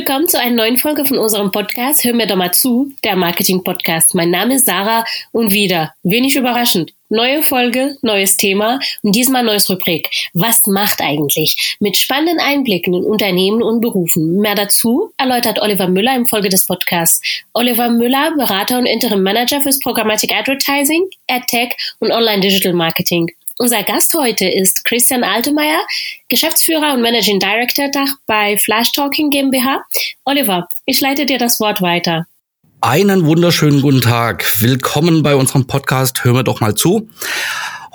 willkommen zu einer neuen Folge von unserem Podcast Hör mir doch mal zu, der Marketing-Podcast. Mein Name ist Sarah und wieder, wenig überraschend, neue Folge, neues Thema und diesmal neues Rubrik. Was macht eigentlich? Mit spannenden Einblicken in Unternehmen und Berufen. Mehr dazu erläutert Oliver Müller im Folge des Podcasts. Oliver Müller, Berater und Interim Manager fürs Programmatic Advertising, AdTech und Online Digital Marketing. Unser Gast heute ist Christian Altemeyer, Geschäftsführer und Managing Director Dach bei Flash Talking GmbH. Oliver, ich leite dir das Wort weiter. Einen wunderschönen guten Tag. Willkommen bei unserem Podcast Hör mir doch mal zu.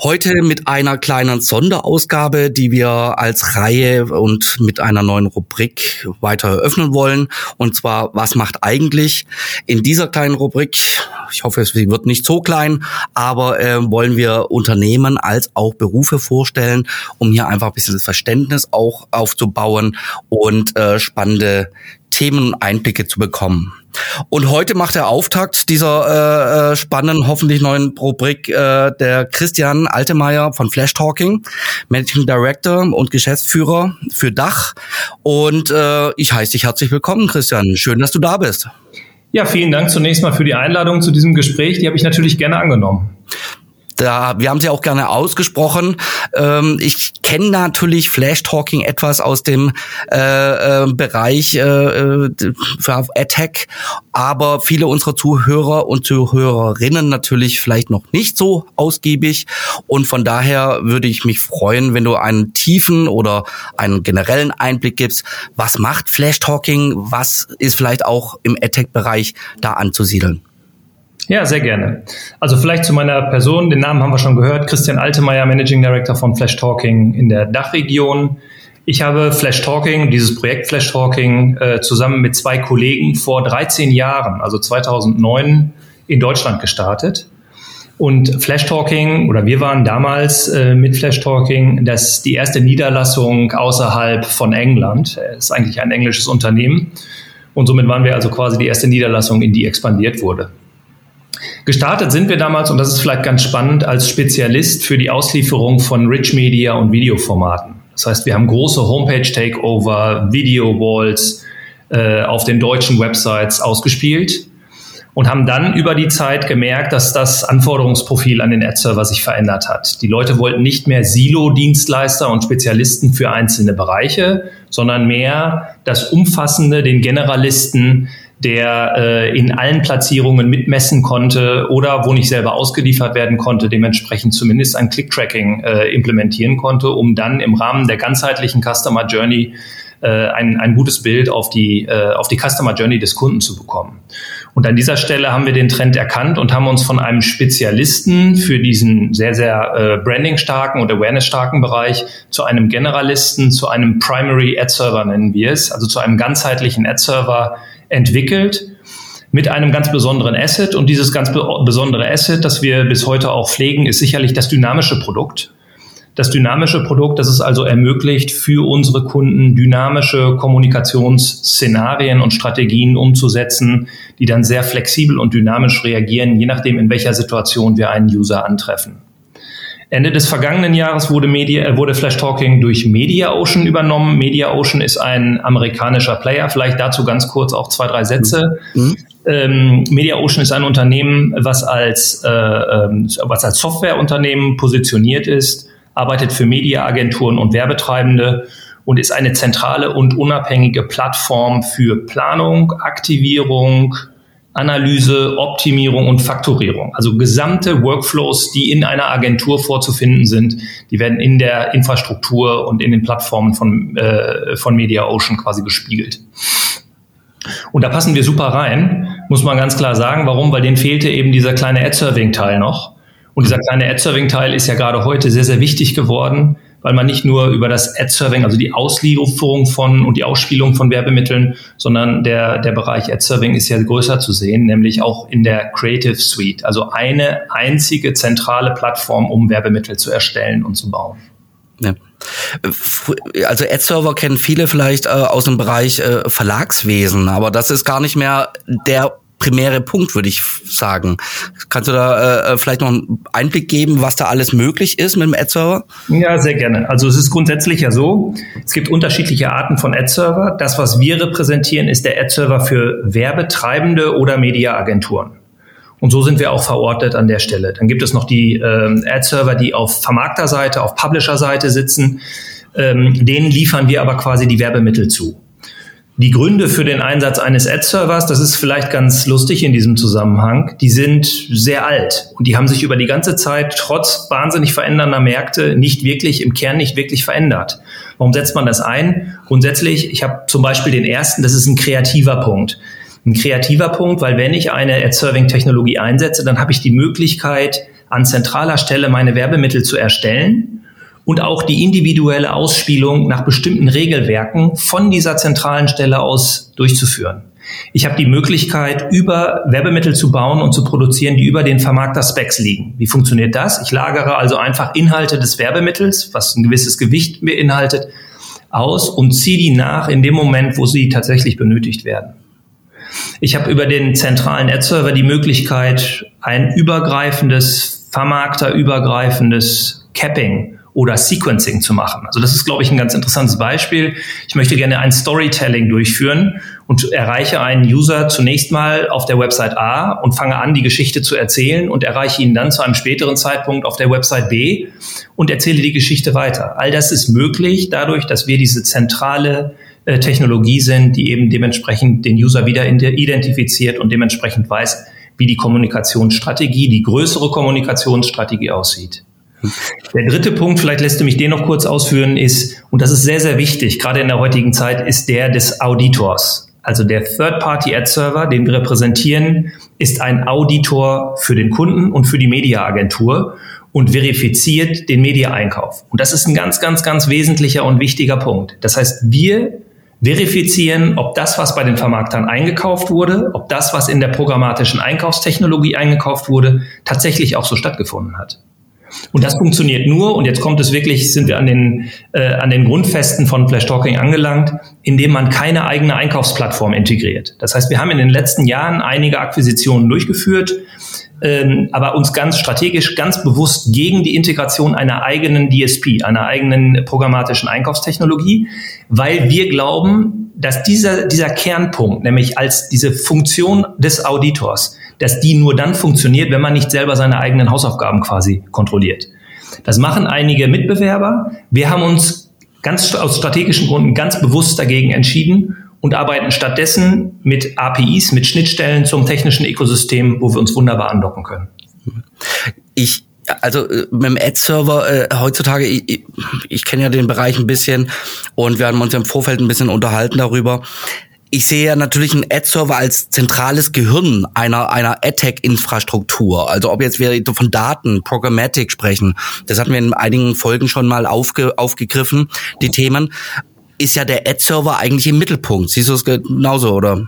Heute mit einer kleinen Sonderausgabe, die wir als Reihe und mit einer neuen Rubrik weiter eröffnen wollen. Und zwar, was macht eigentlich? In dieser kleinen Rubrik, ich hoffe, es wird nicht so klein, aber äh, wollen wir Unternehmen als auch Berufe vorstellen, um hier einfach ein bisschen das Verständnis auch aufzubauen und äh, spannende Themen und Einblicke zu bekommen. Und heute macht der Auftakt dieser äh, äh, spannenden, hoffentlich neuen Rubrik äh, der Christian Altemeyer von Flash Talking, Managing Director und Geschäftsführer für Dach. Und äh, ich heiße dich herzlich willkommen, Christian. Schön, dass du da bist. Ja, vielen Dank zunächst mal für die Einladung zu diesem Gespräch. Die habe ich natürlich gerne angenommen. Da, wir haben sie auch gerne ausgesprochen. Ähm, ich kenne natürlich Flash Talking etwas aus dem äh, äh, Bereich äh, äh Attack, aber viele unserer Zuhörer und Zuhörerinnen natürlich vielleicht noch nicht so ausgiebig. Und von daher würde ich mich freuen, wenn du einen tiefen oder einen generellen Einblick gibst. Was macht Flash Talking? Was ist vielleicht auch im Attack-Bereich da anzusiedeln? Ja, sehr gerne. Also vielleicht zu meiner Person, den Namen haben wir schon gehört, Christian Altemeyer, Managing Director von Flash Talking in der Dachregion. Ich habe Flash Talking, dieses Projekt Flash Talking, äh, zusammen mit zwei Kollegen vor 13 Jahren, also 2009, in Deutschland gestartet. Und Flash Talking, oder wir waren damals äh, mit Flash Talking, das die erste Niederlassung außerhalb von England. Es ist eigentlich ein englisches Unternehmen. Und somit waren wir also quasi die erste Niederlassung, in die expandiert wurde. Gestartet sind wir damals, und das ist vielleicht ganz spannend, als Spezialist für die Auslieferung von Rich Media und Videoformaten. Das heißt, wir haben große Homepage-Takeover, Video-Walls äh, auf den deutschen Websites ausgespielt und haben dann über die Zeit gemerkt, dass das Anforderungsprofil an den Ad-Server sich verändert hat. Die Leute wollten nicht mehr Silo-Dienstleister und Spezialisten für einzelne Bereiche, sondern mehr das Umfassende, den Generalisten, der äh, in allen Platzierungen mitmessen konnte oder wo nicht selber ausgeliefert werden konnte, dementsprechend zumindest ein Click-Tracking äh, implementieren konnte, um dann im Rahmen der ganzheitlichen Customer Journey äh, ein, ein gutes Bild auf die, äh, auf die Customer Journey des Kunden zu bekommen. Und an dieser Stelle haben wir den Trend erkannt und haben uns von einem Spezialisten für diesen sehr, sehr äh, branding-starken und awareness-starken Bereich zu einem Generalisten, zu einem Primary Ad Server nennen wir es, also zu einem ganzheitlichen Ad Server entwickelt mit einem ganz besonderen Asset. Und dieses ganz besondere Asset, das wir bis heute auch pflegen, ist sicherlich das dynamische Produkt. Das dynamische Produkt, das es also ermöglicht, für unsere Kunden dynamische Kommunikationsszenarien und Strategien umzusetzen, die dann sehr flexibel und dynamisch reagieren, je nachdem, in welcher Situation wir einen User antreffen. Ende des vergangenen Jahres wurde, Media, äh, wurde Flash Talking durch MediaOcean übernommen. MediaOcean ist ein amerikanischer Player. Vielleicht dazu ganz kurz auch zwei, drei Sätze. Mhm. Ähm, MediaOcean ist ein Unternehmen, was als, äh, ähm, was als Softwareunternehmen positioniert ist, arbeitet für Mediaagenturen und Werbetreibende und ist eine zentrale und unabhängige Plattform für Planung, Aktivierung, Analyse, Optimierung und Faktorierung. Also gesamte Workflows, die in einer Agentur vorzufinden sind, die werden in der Infrastruktur und in den Plattformen von, äh, von MediaOcean quasi gespiegelt. Und da passen wir super rein, muss man ganz klar sagen. Warum? Weil denen fehlte eben dieser kleine Ad-Serving-Teil noch. Und dieser kleine Ad-Serving-Teil ist ja gerade heute sehr, sehr wichtig geworden, weil man nicht nur über das Ad-Serving, also die Auslieferung von und die Ausspielung von Werbemitteln, sondern der, der Bereich Ad-Serving ist ja größer zu sehen, nämlich auch in der Creative Suite. Also eine einzige zentrale Plattform, um Werbemittel zu erstellen und zu bauen. Ja. Also Ad-Server kennen viele vielleicht äh, aus dem Bereich äh, Verlagswesen, aber das ist gar nicht mehr der primäre Punkt, würde ich sagen. Kannst du da äh, äh, vielleicht noch einen Einblick geben, was da alles möglich ist mit dem Ad-Server? Ja, sehr gerne. Also es ist grundsätzlich ja so, es gibt unterschiedliche Arten von Ad-Server. Das, was wir repräsentieren, ist der Ad-Server für Werbetreibende oder Mediaagenturen. Und so sind wir auch verortet an der Stelle. Dann gibt es noch die ähm, Ad-Server, die auf Vermarkterseite, auf Publisher-Seite sitzen. Ähm, denen liefern wir aber quasi die Werbemittel zu. Die Gründe für den Einsatz eines Ad-Servers, das ist vielleicht ganz lustig in diesem Zusammenhang, die sind sehr alt und die haben sich über die ganze Zeit trotz wahnsinnig verändernder Märkte nicht wirklich, im Kern nicht wirklich verändert. Warum setzt man das ein? Grundsätzlich, ich habe zum Beispiel den ersten, das ist ein kreativer Punkt. Ein kreativer Punkt, weil wenn ich eine Ad-Serving-Technologie einsetze, dann habe ich die Möglichkeit, an zentraler Stelle meine Werbemittel zu erstellen und auch die individuelle Ausspielung nach bestimmten Regelwerken von dieser zentralen Stelle aus durchzuführen. Ich habe die Möglichkeit, über Werbemittel zu bauen und zu produzieren, die über den Vermarkter-Specs liegen. Wie funktioniert das? Ich lagere also einfach Inhalte des Werbemittels, was ein gewisses Gewicht beinhaltet, aus und ziehe die nach in dem Moment, wo sie tatsächlich benötigt werden. Ich habe über den zentralen Ad-Server die Möglichkeit, ein übergreifendes, vermarkterübergreifendes Capping oder Sequencing zu machen. Also das ist, glaube ich, ein ganz interessantes Beispiel. Ich möchte gerne ein Storytelling durchführen und erreiche einen User zunächst mal auf der Website A und fange an, die Geschichte zu erzählen und erreiche ihn dann zu einem späteren Zeitpunkt auf der Website B und erzähle die Geschichte weiter. All das ist möglich dadurch, dass wir diese zentrale äh, Technologie sind, die eben dementsprechend den User wieder identifiziert und dementsprechend weiß, wie die Kommunikationsstrategie, die größere Kommunikationsstrategie aussieht. Der dritte Punkt, vielleicht lässt du mich den noch kurz ausführen, ist, und das ist sehr, sehr wichtig, gerade in der heutigen Zeit, ist der des Auditors. Also der Third-Party-Ad-Server, den wir repräsentieren, ist ein Auditor für den Kunden und für die Mediaagentur und verifiziert den Media-Einkauf. Und das ist ein ganz, ganz, ganz wesentlicher und wichtiger Punkt. Das heißt, wir verifizieren, ob das, was bei den Vermarktern eingekauft wurde, ob das, was in der programmatischen Einkaufstechnologie eingekauft wurde, tatsächlich auch so stattgefunden hat. Und das funktioniert nur, und jetzt kommt es wirklich, sind wir an den, äh, an den Grundfesten von Flash Talking angelangt, indem man keine eigene Einkaufsplattform integriert. Das heißt, wir haben in den letzten Jahren einige Akquisitionen durchgeführt, ähm, aber uns ganz strategisch, ganz bewusst gegen die Integration einer eigenen DSP, einer eigenen programmatischen Einkaufstechnologie, weil wir glauben, dass dieser, dieser Kernpunkt, nämlich als diese Funktion des Auditors, dass die nur dann funktioniert, wenn man nicht selber seine eigenen Hausaufgaben quasi kontrolliert. Das machen einige Mitbewerber. Wir haben uns ganz aus strategischen Gründen ganz bewusst dagegen entschieden und arbeiten stattdessen mit APIs, mit Schnittstellen zum technischen Ökosystem, wo wir uns wunderbar andocken können. Ich also äh, mit dem Ad-Server äh, heutzutage, ich, ich, kenne ja den Bereich ein bisschen und wir haben uns im Vorfeld ein bisschen unterhalten darüber ich sehe ja natürlich einen Ad-Server als zentrales Gehirn einer, einer AdTech-Infrastruktur. Also ob jetzt wir von Daten, Programmatic sprechen, das hatten wir in einigen Folgen schon mal aufge, aufgegriffen, die Themen, ist ja der Ad-Server eigentlich im Mittelpunkt. Siehst du es genauso, oder?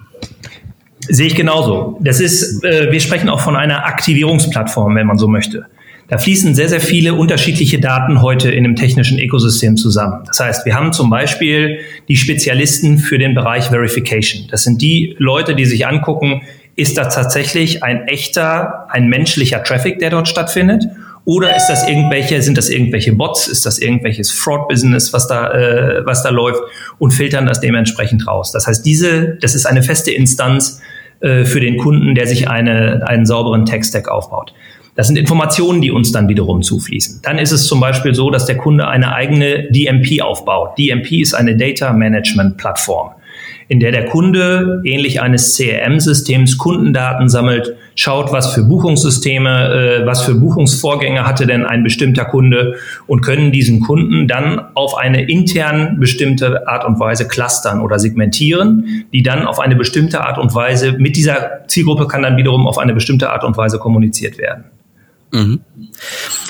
Sehe ich genauso. Das ist, äh, wir sprechen auch von einer Aktivierungsplattform, wenn man so möchte. Da fließen sehr, sehr viele unterschiedliche Daten heute in einem technischen Ökosystem zusammen. Das heißt, wir haben zum Beispiel die Spezialisten für den Bereich Verification. Das sind die Leute, die sich angucken, ist das tatsächlich ein echter, ein menschlicher Traffic, der dort stattfindet? Oder ist das irgendwelche, sind das irgendwelche Bots? Ist das irgendwelches Fraud-Business, was da, äh, was da läuft? Und filtern das dementsprechend raus. Das heißt, diese, das ist eine feste Instanz äh, für den Kunden, der sich eine, einen sauberen Tech-Stack aufbaut. Das sind Informationen, die uns dann wiederum zufließen. Dann ist es zum Beispiel so, dass der Kunde eine eigene DMP aufbaut. DMP ist eine Data Management Plattform, in der der Kunde ähnlich eines CRM-Systems Kundendaten sammelt, schaut, was für Buchungssysteme, äh, was für Buchungsvorgänge hatte denn ein bestimmter Kunde und können diesen Kunden dann auf eine intern bestimmte Art und Weise clustern oder segmentieren, die dann auf eine bestimmte Art und Weise mit dieser Zielgruppe kann dann wiederum auf eine bestimmte Art und Weise kommuniziert werden. Mhm.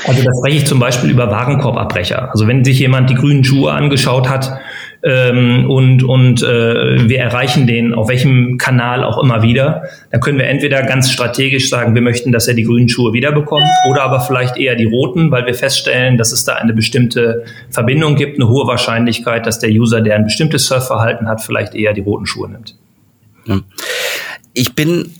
Also da spreche ich zum Beispiel über Warenkorbabbrecher. Also wenn sich jemand die grünen Schuhe angeschaut hat ähm, und, und äh, wir erreichen den auf welchem Kanal auch immer wieder, dann können wir entweder ganz strategisch sagen, wir möchten, dass er die grünen Schuhe wiederbekommt oder aber vielleicht eher die roten, weil wir feststellen, dass es da eine bestimmte Verbindung gibt, eine hohe Wahrscheinlichkeit, dass der User, der ein bestimmtes Surfverhalten hat, vielleicht eher die roten Schuhe nimmt. Ich bin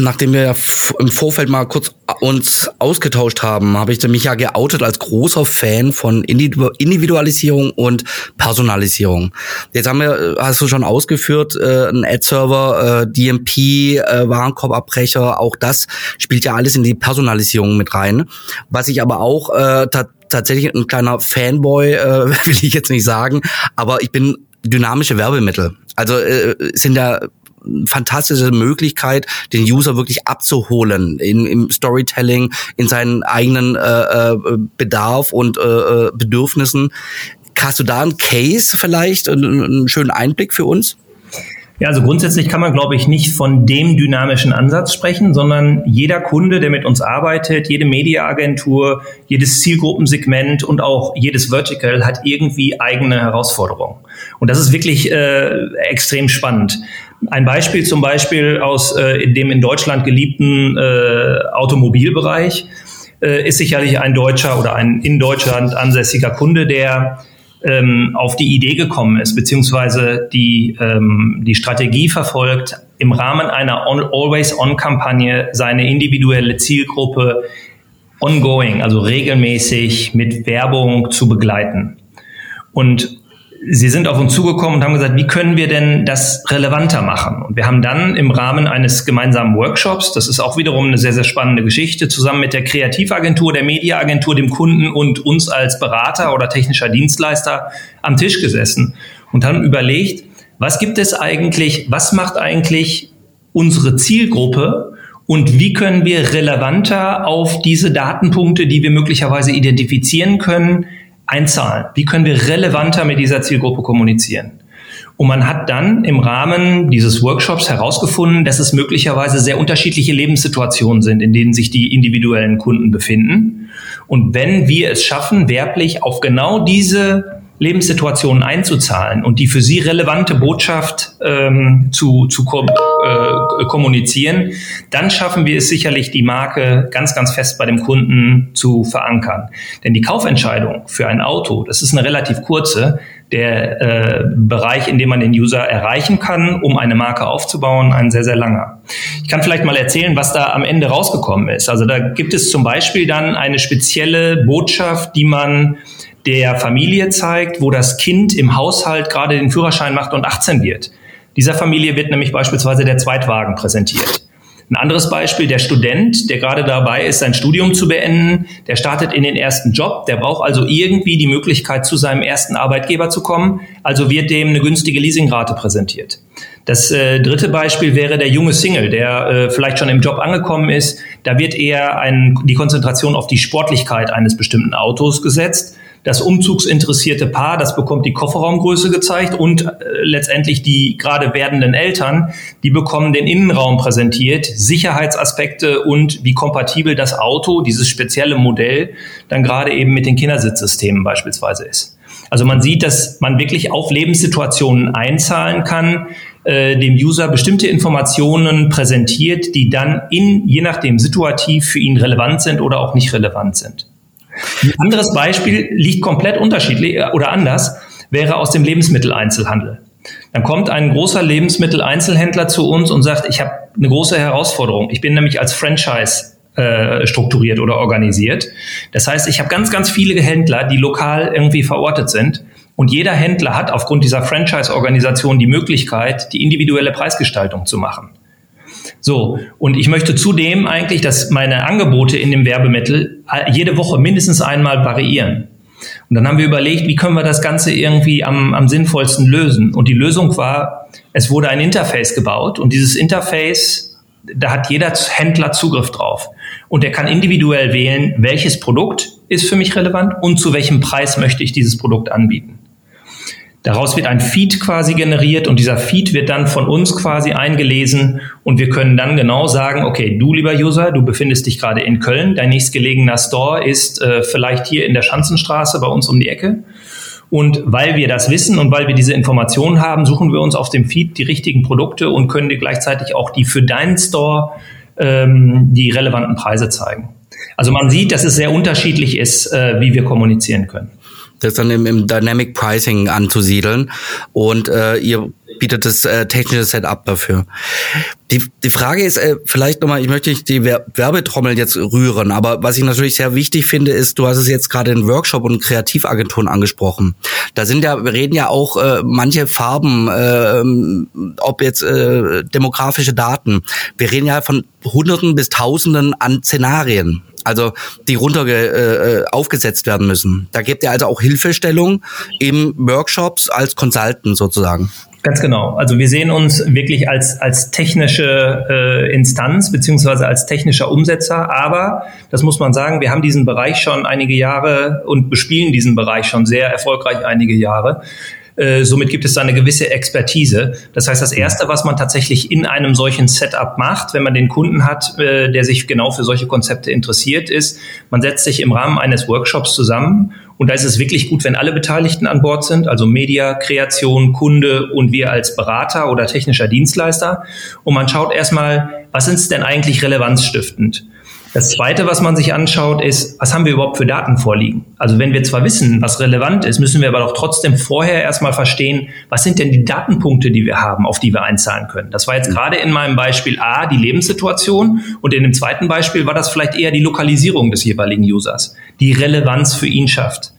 nachdem wir im Vorfeld mal kurz uns ausgetauscht haben, habe ich mich ja geoutet als großer Fan von Individualisierung und Personalisierung. Jetzt haben wir, hast du schon ausgeführt, äh, ein Ad-Server, äh, DMP, äh, Warenkorbabbrecher, auch das spielt ja alles in die Personalisierung mit rein. Was ich aber auch äh, tatsächlich ein kleiner Fanboy, äh, will ich jetzt nicht sagen, aber ich bin dynamische Werbemittel. Also äh, sind ja fantastische Möglichkeit, den User wirklich abzuholen in, im Storytelling, in seinen eigenen äh, äh, Bedarf und äh, äh, Bedürfnissen. Hast du da einen Case vielleicht, einen, einen schönen Einblick für uns? Ja, also grundsätzlich kann man, glaube ich, nicht von dem dynamischen Ansatz sprechen, sondern jeder Kunde, der mit uns arbeitet, jede Mediaagentur, jedes Zielgruppensegment und auch jedes Vertical hat irgendwie eigene Herausforderungen. Und das ist wirklich äh, extrem spannend. Ein Beispiel zum Beispiel aus äh, dem in Deutschland geliebten äh, Automobilbereich äh, ist sicherlich ein deutscher oder ein in Deutschland ansässiger Kunde, der ähm, auf die Idee gekommen ist, beziehungsweise die, ähm, die Strategie verfolgt, im Rahmen einer Always-On-Kampagne seine individuelle Zielgruppe ongoing, also regelmäßig mit Werbung zu begleiten. Und Sie sind auf uns zugekommen und haben gesagt, wie können wir denn das relevanter machen? Und wir haben dann im Rahmen eines gemeinsamen Workshops, das ist auch wiederum eine sehr, sehr spannende Geschichte, zusammen mit der Kreativagentur, der Mediaagentur, dem Kunden und uns als Berater oder technischer Dienstleister am Tisch gesessen und haben überlegt, was gibt es eigentlich, was macht eigentlich unsere Zielgruppe und wie können wir relevanter auf diese Datenpunkte, die wir möglicherweise identifizieren können, einzahlen? Wie können wir relevanter mit dieser Zielgruppe kommunizieren? Und man hat dann im Rahmen dieses Workshops herausgefunden, dass es möglicherweise sehr unterschiedliche Lebenssituationen sind, in denen sich die individuellen Kunden befinden. Und wenn wir es schaffen, werblich auf genau diese Lebenssituationen einzuzahlen und die für sie relevante Botschaft ähm, zu, zu kom äh, kommunizieren, dann schaffen wir es sicherlich, die Marke ganz, ganz fest bei dem Kunden zu verankern. Denn die Kaufentscheidung für ein Auto, das ist eine relativ kurze, der äh, Bereich, in dem man den User erreichen kann, um eine Marke aufzubauen, ein sehr, sehr langer. Ich kann vielleicht mal erzählen, was da am Ende rausgekommen ist. Also da gibt es zum Beispiel dann eine spezielle Botschaft, die man der Familie zeigt, wo das Kind im Haushalt gerade den Führerschein macht und 18 wird. Dieser Familie wird nämlich beispielsweise der Zweitwagen präsentiert. Ein anderes Beispiel, der Student, der gerade dabei ist, sein Studium zu beenden, der startet in den ersten Job, der braucht also irgendwie die Möglichkeit, zu seinem ersten Arbeitgeber zu kommen, also wird dem eine günstige Leasingrate präsentiert. Das äh, dritte Beispiel wäre der junge Single, der äh, vielleicht schon im Job angekommen ist. Da wird eher ein, die Konzentration auf die Sportlichkeit eines bestimmten Autos gesetzt das umzugsinteressierte Paar, das bekommt die Kofferraumgröße gezeigt und äh, letztendlich die gerade werdenden Eltern, die bekommen den Innenraum präsentiert, Sicherheitsaspekte und wie kompatibel das Auto, dieses spezielle Modell, dann gerade eben mit den Kindersitzsystemen beispielsweise ist. Also man sieht, dass man wirklich auf Lebenssituationen einzahlen kann, äh, dem User bestimmte Informationen präsentiert, die dann in, je nachdem situativ für ihn relevant sind oder auch nicht relevant sind. Ein anderes Beispiel liegt komplett unterschiedlich äh, oder anders, wäre aus dem Lebensmitteleinzelhandel. Dann kommt ein großer Lebensmitteleinzelhändler zu uns und sagt, ich habe eine große Herausforderung. Ich bin nämlich als Franchise äh, strukturiert oder organisiert. Das heißt, ich habe ganz, ganz viele Händler, die lokal irgendwie verortet sind. Und jeder Händler hat aufgrund dieser Franchise-Organisation die Möglichkeit, die individuelle Preisgestaltung zu machen. So, und ich möchte zudem eigentlich, dass meine Angebote in dem Werbemittel jede Woche mindestens einmal variieren. Und dann haben wir überlegt, wie können wir das Ganze irgendwie am, am sinnvollsten lösen. Und die Lösung war, es wurde ein Interface gebaut und dieses Interface, da hat jeder Händler Zugriff drauf. Und er kann individuell wählen, welches Produkt ist für mich relevant und zu welchem Preis möchte ich dieses Produkt anbieten. Daraus wird ein Feed quasi generiert und dieser Feed wird dann von uns quasi eingelesen und wir können dann genau sagen, okay, du lieber User, du befindest dich gerade in Köln, dein nächstgelegener Store ist äh, vielleicht hier in der Schanzenstraße bei uns um die Ecke. Und weil wir das wissen und weil wir diese Informationen haben, suchen wir uns auf dem Feed die richtigen Produkte und können dir gleichzeitig auch die für deinen Store ähm, die relevanten Preise zeigen. Also man sieht, dass es sehr unterschiedlich ist, äh, wie wir kommunizieren können das dann im, im Dynamic Pricing anzusiedeln. Und äh, ihr bietet das äh, technische Setup dafür. Die, die Frage ist äh, vielleicht nochmal, ich möchte nicht die Werbetrommel jetzt rühren, aber was ich natürlich sehr wichtig finde, ist, du hast es jetzt gerade in Workshop und Kreativagenturen angesprochen. Da sind ja, wir reden ja auch äh, manche Farben, äh, ob jetzt äh, demografische Daten. Wir reden ja von Hunderten bis Tausenden an Szenarien also die runter äh, aufgesetzt werden müssen. Da gibt ihr also auch Hilfestellung im Workshops als Consultant sozusagen. Ganz genau. Also wir sehen uns wirklich als, als technische äh, Instanz beziehungsweise als technischer Umsetzer. Aber, das muss man sagen, wir haben diesen Bereich schon einige Jahre und bespielen diesen Bereich schon sehr erfolgreich einige Jahre. Äh, somit gibt es da eine gewisse Expertise. Das heißt, das Erste, was man tatsächlich in einem solchen Setup macht, wenn man den Kunden hat, äh, der sich genau für solche Konzepte interessiert, ist, man setzt sich im Rahmen eines Workshops zusammen und da ist es wirklich gut, wenn alle Beteiligten an Bord sind, also Media, Kreation, Kunde und wir als Berater oder technischer Dienstleister. Und man schaut erstmal, was ist denn eigentlich relevanzstiftend? Das Zweite, was man sich anschaut, ist, was haben wir überhaupt für Daten vorliegen? Also wenn wir zwar wissen, was relevant ist, müssen wir aber doch trotzdem vorher erstmal verstehen, was sind denn die Datenpunkte, die wir haben, auf die wir einzahlen können. Das war jetzt mhm. gerade in meinem Beispiel A, die Lebenssituation und in dem zweiten Beispiel war das vielleicht eher die Lokalisierung des jeweiligen Users, die Relevanz für ihn schafft.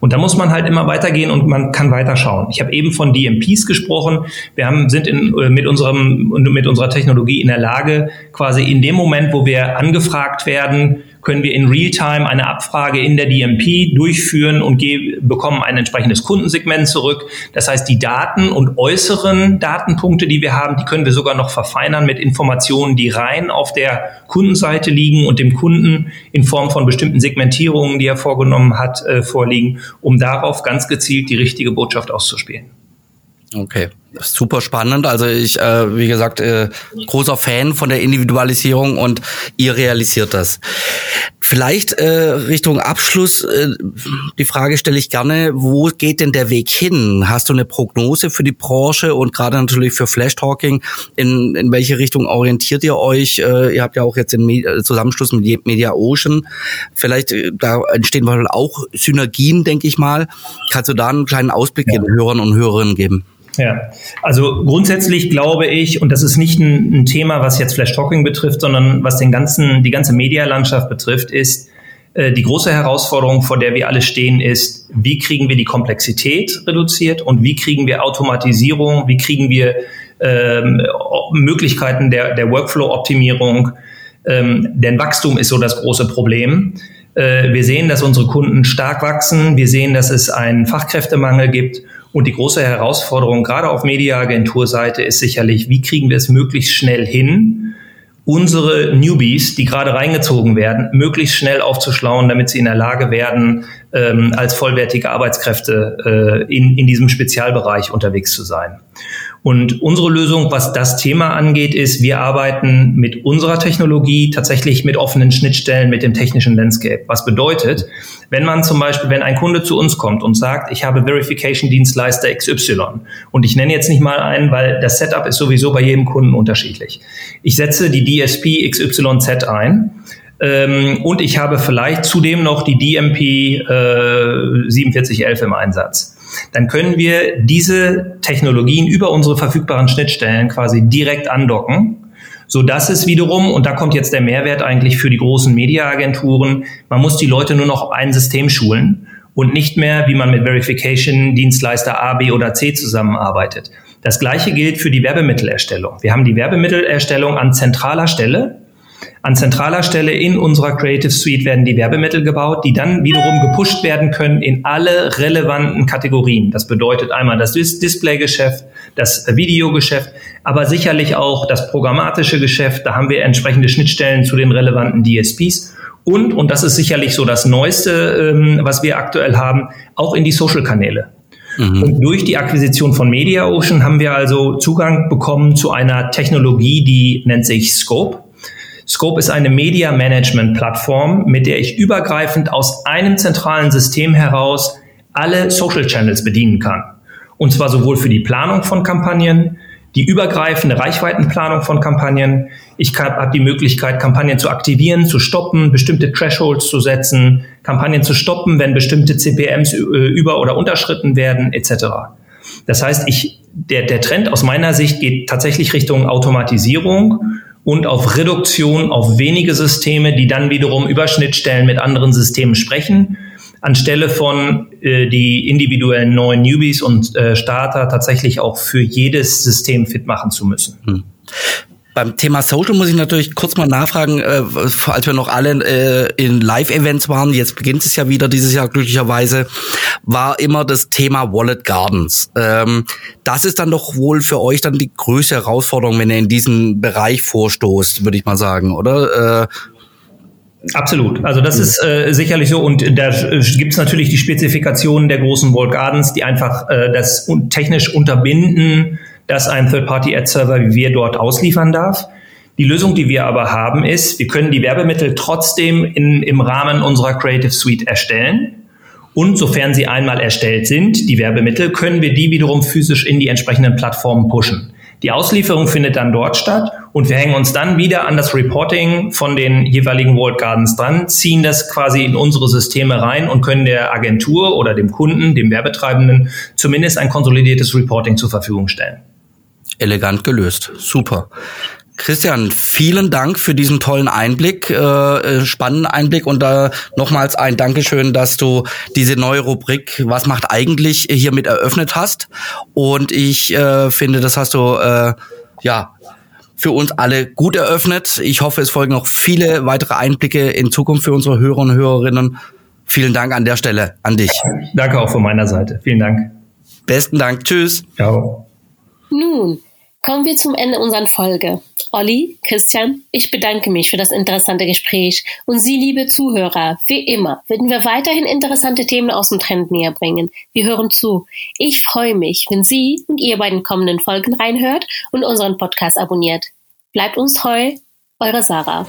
Und da muss man halt immer weitergehen und man kann weiterschauen. Ich habe eben von DMPs gesprochen. Wir haben, sind in, äh, mit, unserem, mit unserer Technologie in der Lage, quasi in dem Moment, wo wir angefragt werden, können wir in Realtime eine Abfrage in der DMP durchführen und bekommen ein entsprechendes Kundensegment zurück. Das heißt, die Daten und äußeren Datenpunkte, die wir haben, die können wir sogar noch verfeinern mit Informationen, die rein auf der Kundenseite liegen und dem Kunden in Form von bestimmten Segmentierungen, die er vorgenommen hat, äh, vorliegen, um darauf ganz gezielt die richtige Botschaft auszuspielen. Okay, super spannend. Also ich, äh, wie gesagt, äh, großer Fan von der Individualisierung und ihr realisiert das. Vielleicht äh, Richtung Abschluss, äh, die Frage stelle ich gerne, wo geht denn der Weg hin? Hast du eine Prognose für die Branche und gerade natürlich für Flash Talking? In, in welche Richtung orientiert ihr euch? Äh, ihr habt ja auch jetzt den äh, Zusammenschluss mit Media Ocean. Vielleicht, äh, da entstehen auch Synergien, denke ich mal. Kannst du da einen kleinen Ausblick ja. den Hörern und Hörerinnen geben? Ja, also grundsätzlich glaube ich, und das ist nicht ein, ein Thema, was jetzt Flash Talking betrifft, sondern was den ganzen, die ganze Medialandschaft betrifft, ist, äh, die große Herausforderung, vor der wir alle stehen, ist, wie kriegen wir die Komplexität reduziert und wie kriegen wir Automatisierung, wie kriegen wir ähm, Möglichkeiten der, der Workflow-Optimierung. Ähm, denn Wachstum ist so das große Problem. Äh, wir sehen, dass unsere Kunden stark wachsen. Wir sehen, dass es einen Fachkräftemangel gibt. Und die große Herausforderung gerade auf Mediaagenturseite ist sicherlich, wie kriegen wir es möglichst schnell hin, unsere Newbies, die gerade reingezogen werden, möglichst schnell aufzuschlauen, damit sie in der Lage werden, ähm, als vollwertige Arbeitskräfte äh, in, in diesem Spezialbereich unterwegs zu sein. Und unsere Lösung, was das Thema angeht, ist, wir arbeiten mit unserer Technologie tatsächlich mit offenen Schnittstellen mit dem technischen Landscape. Was bedeutet, wenn man zum Beispiel, wenn ein Kunde zu uns kommt und sagt, ich habe Verification-Dienstleister XY und ich nenne jetzt nicht mal einen, weil das Setup ist sowieso bei jedem Kunden unterschiedlich. Ich setze die DSP XYZ ein ähm, und ich habe vielleicht zudem noch die DMP äh, 4711 im Einsatz dann können wir diese Technologien über unsere verfügbaren Schnittstellen quasi direkt andocken so dass es wiederum, und da kommt jetzt der Mehrwert eigentlich für die großen Mediaagenturen, man muss die Leute nur noch ein System schulen und nicht mehr, wie man mit Verification Dienstleister A, B oder C zusammenarbeitet. Das gleiche gilt für die Werbemittelerstellung. Wir haben die Werbemittelerstellung an zentraler Stelle an zentraler Stelle in unserer Creative Suite werden die Werbemittel gebaut, die dann wiederum gepusht werden können in alle relevanten Kategorien. Das bedeutet einmal das Displaygeschäft, das Videogeschäft, aber sicherlich auch das programmatische Geschäft. Da haben wir entsprechende Schnittstellen zu den relevanten DSPs. Und, und das ist sicherlich so das Neueste, ähm, was wir aktuell haben, auch in die Social-Kanäle. Mhm. Und durch die Akquisition von MediaOcean haben wir also Zugang bekommen zu einer Technologie, die nennt sich Scope. Scope ist eine Media Management Plattform, mit der ich übergreifend aus einem zentralen System heraus alle Social Channels bedienen kann. Und zwar sowohl für die Planung von Kampagnen, die übergreifende Reichweitenplanung von Kampagnen. Ich habe die Möglichkeit, Kampagnen zu aktivieren, zu stoppen, bestimmte Thresholds zu setzen, Kampagnen zu stoppen, wenn bestimmte CPMs äh, über- oder unterschritten werden, etc. Das heißt, ich, der, der Trend aus meiner Sicht geht tatsächlich Richtung Automatisierung und auf Reduktion auf wenige Systeme, die dann wiederum über Schnittstellen mit anderen Systemen sprechen, anstelle von äh, die individuellen neuen Newbies und äh, Starter tatsächlich auch für jedes System fit machen zu müssen. Hm. Beim Thema Social muss ich natürlich kurz mal nachfragen, äh, als wir noch alle äh, in Live-Events waren, jetzt beginnt es ja wieder dieses Jahr glücklicherweise, war immer das Thema Wallet Gardens. Ähm, das ist dann doch wohl für euch dann die größte Herausforderung, wenn ihr in diesen Bereich vorstoßt, würde ich mal sagen, oder? Äh, Absolut. Also das ist äh, sicherlich so und da äh, gibt es natürlich die Spezifikationen der großen Walled Gardens, die einfach äh, das un technisch unterbinden, dass ein Third-Party-Ad-Server wie wir dort ausliefern darf. Die Lösung, die wir aber haben, ist, wir können die Werbemittel trotzdem in, im Rahmen unserer Creative Suite erstellen. Und sofern sie einmal erstellt sind, die Werbemittel, können wir die wiederum physisch in die entsprechenden Plattformen pushen. Die Auslieferung findet dann dort statt und wir hängen uns dann wieder an das Reporting von den jeweiligen World Gardens dran, ziehen das quasi in unsere Systeme rein und können der Agentur oder dem Kunden, dem Werbetreibenden zumindest ein konsolidiertes Reporting zur Verfügung stellen elegant gelöst. Super. Christian, vielen Dank für diesen tollen Einblick, äh, äh, spannenden Einblick und da äh, nochmals ein Dankeschön, dass du diese neue Rubrik Was macht eigentlich hiermit eröffnet hast. Und ich äh, finde, das hast du äh, ja für uns alle gut eröffnet. Ich hoffe, es folgen noch viele weitere Einblicke in Zukunft für unsere Hörer und Hörerinnen. Vielen Dank an der Stelle an dich. Danke auch von meiner Seite. Vielen Dank. Besten Dank. Tschüss. Ciao. Nun, Kommen wir zum Ende unserer Folge. Olli, Christian, ich bedanke mich für das interessante Gespräch und Sie, liebe Zuhörer, wie immer, werden wir weiterhin interessante Themen aus dem Trend näher bringen. Wir hören zu. Ich freue mich, wenn Sie und ihr bei den kommenden Folgen reinhört und unseren Podcast abonniert. Bleibt uns treu, eure Sarah.